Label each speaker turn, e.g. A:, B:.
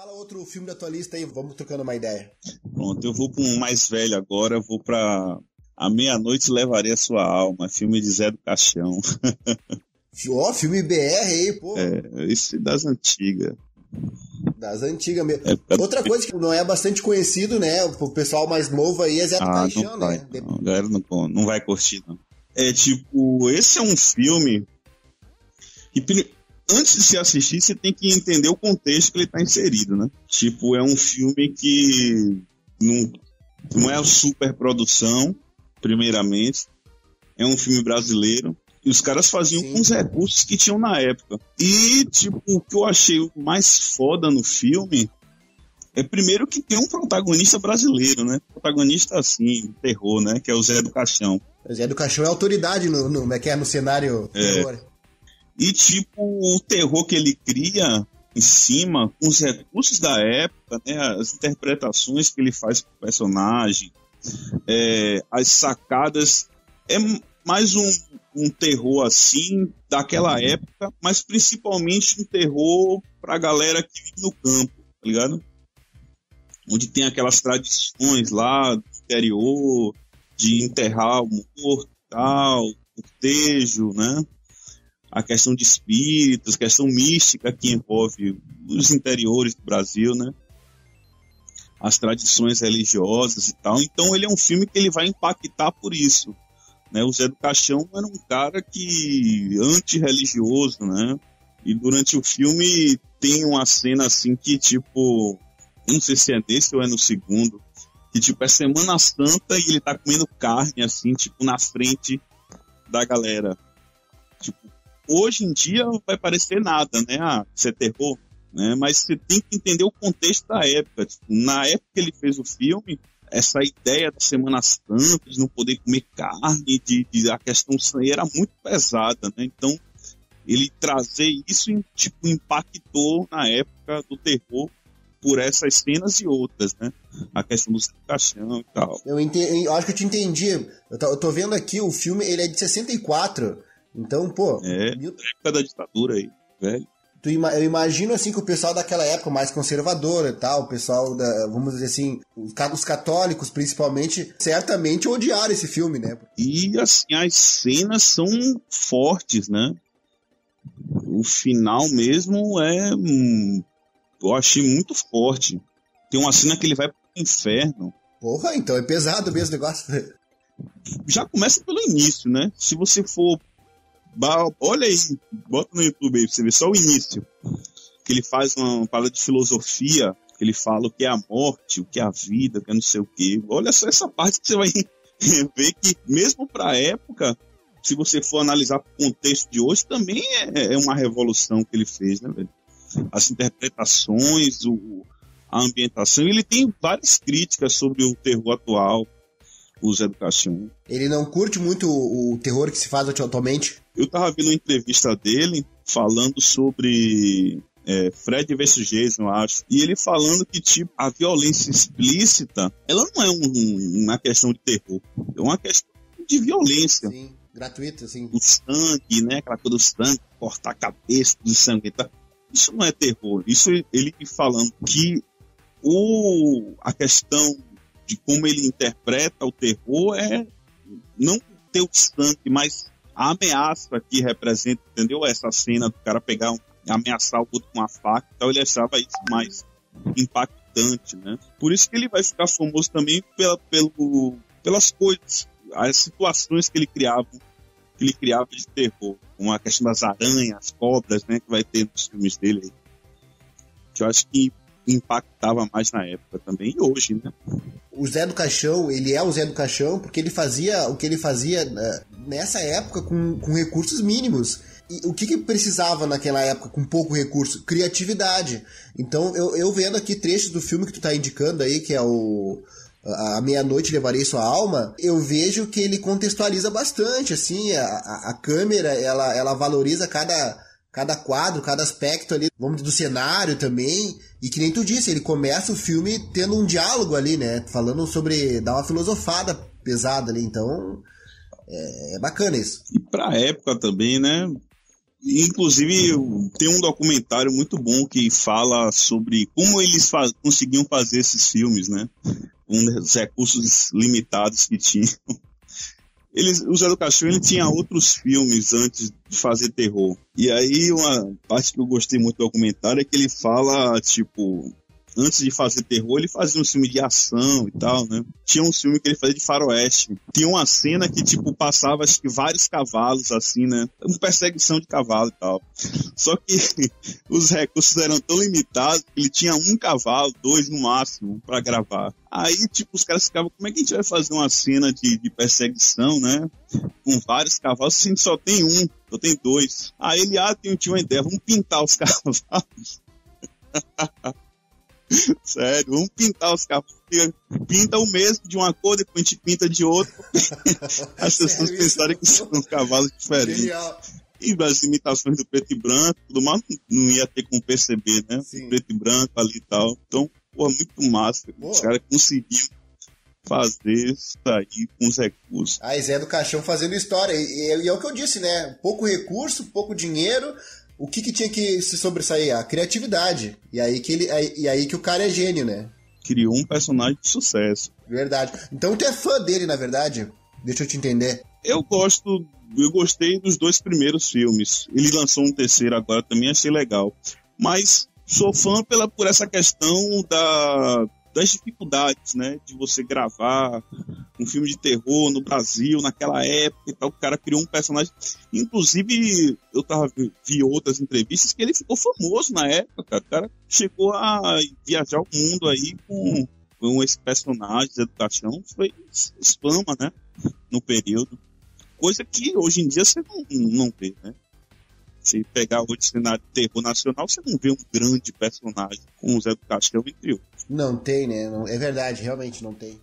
A: Fala outro filme da tua lista aí, vamos trocando uma ideia.
B: Pronto, eu vou para um mais velho agora, vou para A Meia-Noite Levarei a Sua Alma, filme de Zé do Caixão.
A: Ó, oh, filme BR aí, pô.
B: É, esse das antigas.
A: Das antigas mesmo. É, é, Outra coisa que não é bastante conhecido, né? O pessoal mais novo aí é Zé do ah, Caixão,
B: não vai,
A: né?
B: Não, a galera não, não vai curtir, não. É tipo, esse é um filme que antes de se assistir, você tem que entender o contexto que ele está inserido, né? Tipo, é um filme que não, não é super produção, primeiramente. É um filme brasileiro. E os caras faziam Sim. com os recursos que tinham na época. E, tipo, o que eu achei mais foda no filme é primeiro que tem um protagonista brasileiro, né? Protagonista assim, terror, né? Que é o Zé do Caixão.
A: O Zé do Caixão é autoridade no, no, é que é no cenário
B: é. terror. E, tipo, o terror que ele cria em cima, com os recursos da época, né, as interpretações que ele faz pro personagem, é, as sacadas, é mais um, um terror assim, daquela época, mas principalmente um terror pra galera que vive no campo, tá ligado? Onde tem aquelas tradições lá do interior, de enterrar o morto tal, cortejo, né? A questão de espíritos, questão mística que envolve os interiores do Brasil, né? As tradições religiosas e tal. Então ele é um filme que ele vai impactar por isso. Né? O Zé do Caixão era um cara que anti-religioso, né? E durante o filme tem uma cena assim que tipo, não sei se é nesse ou é no segundo, que tipo é Semana Santa e ele tá comendo carne assim, tipo na frente da galera. Tipo, hoje em dia vai parecer nada, né? Ah, isso é terror. Né? Mas você tem que entender o contexto da época. Tipo, na época que ele fez o filme, essa ideia da Semana Santa, de não poder comer carne, de, de a questão era muito pesada, né? Então, ele trazer isso, tipo, impactou na época do terror por essas cenas e outras, né? A questão do caixão e tal.
A: Eu, entendi, eu acho que eu te entendi. Eu tô vendo aqui, o filme, ele é de 64. Então, pô.
B: É, mil... época da ditadura aí, velho.
A: Tu, eu imagino assim que o pessoal daquela época mais conservador e tal, o pessoal da, vamos dizer assim, os católicos principalmente, certamente odiaram esse filme, né?
B: E assim, as cenas são fortes, né? O final mesmo é. Eu achei muito forte. Tem uma cena que ele vai pro inferno.
A: Porra, então é pesado mesmo o negócio.
B: Já começa pelo início, né? Se você for Olha aí, bota no YouTube aí pra você ver só o início. Que ele faz uma fala de filosofia, que ele fala o que é a morte, o que é a vida, o que é não sei o quê. Olha só essa parte que você vai ver que, mesmo pra época, se você for analisar o contexto de hoje, também é, é, uma revolução que ele fez, né, velho? As interpretações, o, a ambientação. Ele tem várias críticas sobre o terror atual, o Zé do Caixão.
A: Ele não curte muito o terror que se faz atualmente?
B: Eu tava vendo uma entrevista dele falando sobre é, Fred vs Jason, eu acho. E ele falando que, tipo, a violência explícita, ela não é um, uma questão de terror. É uma questão de violência.
A: Sim, gratuita, sim.
B: O sangue, né? Aquela coisa do sangue, cortar a cabeça do sangue. Tá? Isso não é terror. Isso ele falando que o, a questão de como ele interpreta o terror é não ter o sangue, mas a ameaça que representa, entendeu? Essa cena do cara pegar, ameaçar o outro com uma faca, então ele achava isso mais impactante, né? Por isso que ele vai ficar famoso também pela, pelo, pelas coisas, as situações que ele criava, que ele criava de terror, como a questão das aranhas, as cobras, né, que vai ter nos filmes dele. Que eu acho que impactava mais na época também e hoje, né?
A: O Zé do Caixão, ele é o Zé do Caixão porque ele fazia o que ele fazia né, nessa época com, com recursos mínimos. E o que, que precisava naquela época com pouco recurso? Criatividade. Então, eu, eu vendo aqui trechos do filme que tu tá indicando aí, que é o a meia-noite levarei sua alma, eu vejo que ele contextualiza bastante, assim, a, a, a câmera, ela, ela valoriza cada, cada quadro, cada aspecto ali, vamos do cenário também. E que nem tu disse, ele começa o filme tendo um diálogo ali, né? Falando sobre. dar uma filosofada pesada ali. Então. É, é bacana isso.
B: E pra época também, né? Inclusive, tem um documentário muito bom que fala sobre como eles conseguiam fazer esses filmes, né? Com os recursos limitados que tinham. Eles, o Zé do Caixão ele tinha outros filmes antes de fazer terror. E aí, uma parte que eu gostei muito do documentário é que ele fala, tipo, antes de fazer terror, ele fazia um filme de ação e tal, né? Tinha um filme que ele fazia de faroeste. Tinha uma cena que, tipo, passava, acho que vários cavalos, assim, né? Uma perseguição de cavalo e tal. Só que os recursos eram tão limitados que ele tinha um cavalo, dois no máximo, para gravar. Aí, tipo, os caras ficavam, como é que a gente vai fazer uma cena de, de perseguição, né? Com vários cavalos, se a gente só tem um, só tem dois. Aí ele, ah, tem, tinha uma ideia, vamos pintar os cavalos. Sério, vamos pintar os carros. Pinta o mesmo de uma cor, depois a gente pinta de outra. As pessoas pensarem que são cavalos diferentes. Genial. E as imitações do preto e branco, tudo mais, não ia ter como perceber, né? Preto e branco ali e tal. Então, pô, muito massa. Pô. Os caras conseguiram fazer isso aí com os recursos.
A: A Zé do Caixão fazendo história. E, e, é o que eu disse, né? Pouco recurso, pouco dinheiro, o que, que tinha que se sobressair? A criatividade. E aí, que ele, aí, e aí que o cara é gênio, né?
B: Criou um personagem de sucesso.
A: Verdade. Então tu é fã dele, na verdade? Deixa eu te entender.
B: Eu gosto, eu gostei dos dois primeiros filmes. Ele lançou um terceiro agora, também achei legal. Mas sou fã pela, por essa questão da, das dificuldades, né, de você gravar um filme de terror no Brasil naquela época e tal. O cara criou um personagem. Inclusive, eu tava vi outras entrevistas que ele ficou famoso na época. O cara chegou a viajar o mundo aí com, com esse personagem de educação. Foi fama, né, no período. Coisa que hoje em dia você não, não vê, né? Se pegar o cenário de terror nacional, você não vê um grande personagem com o Zé do Caixão, entre outros.
A: Não tem, né? É verdade, realmente não tem.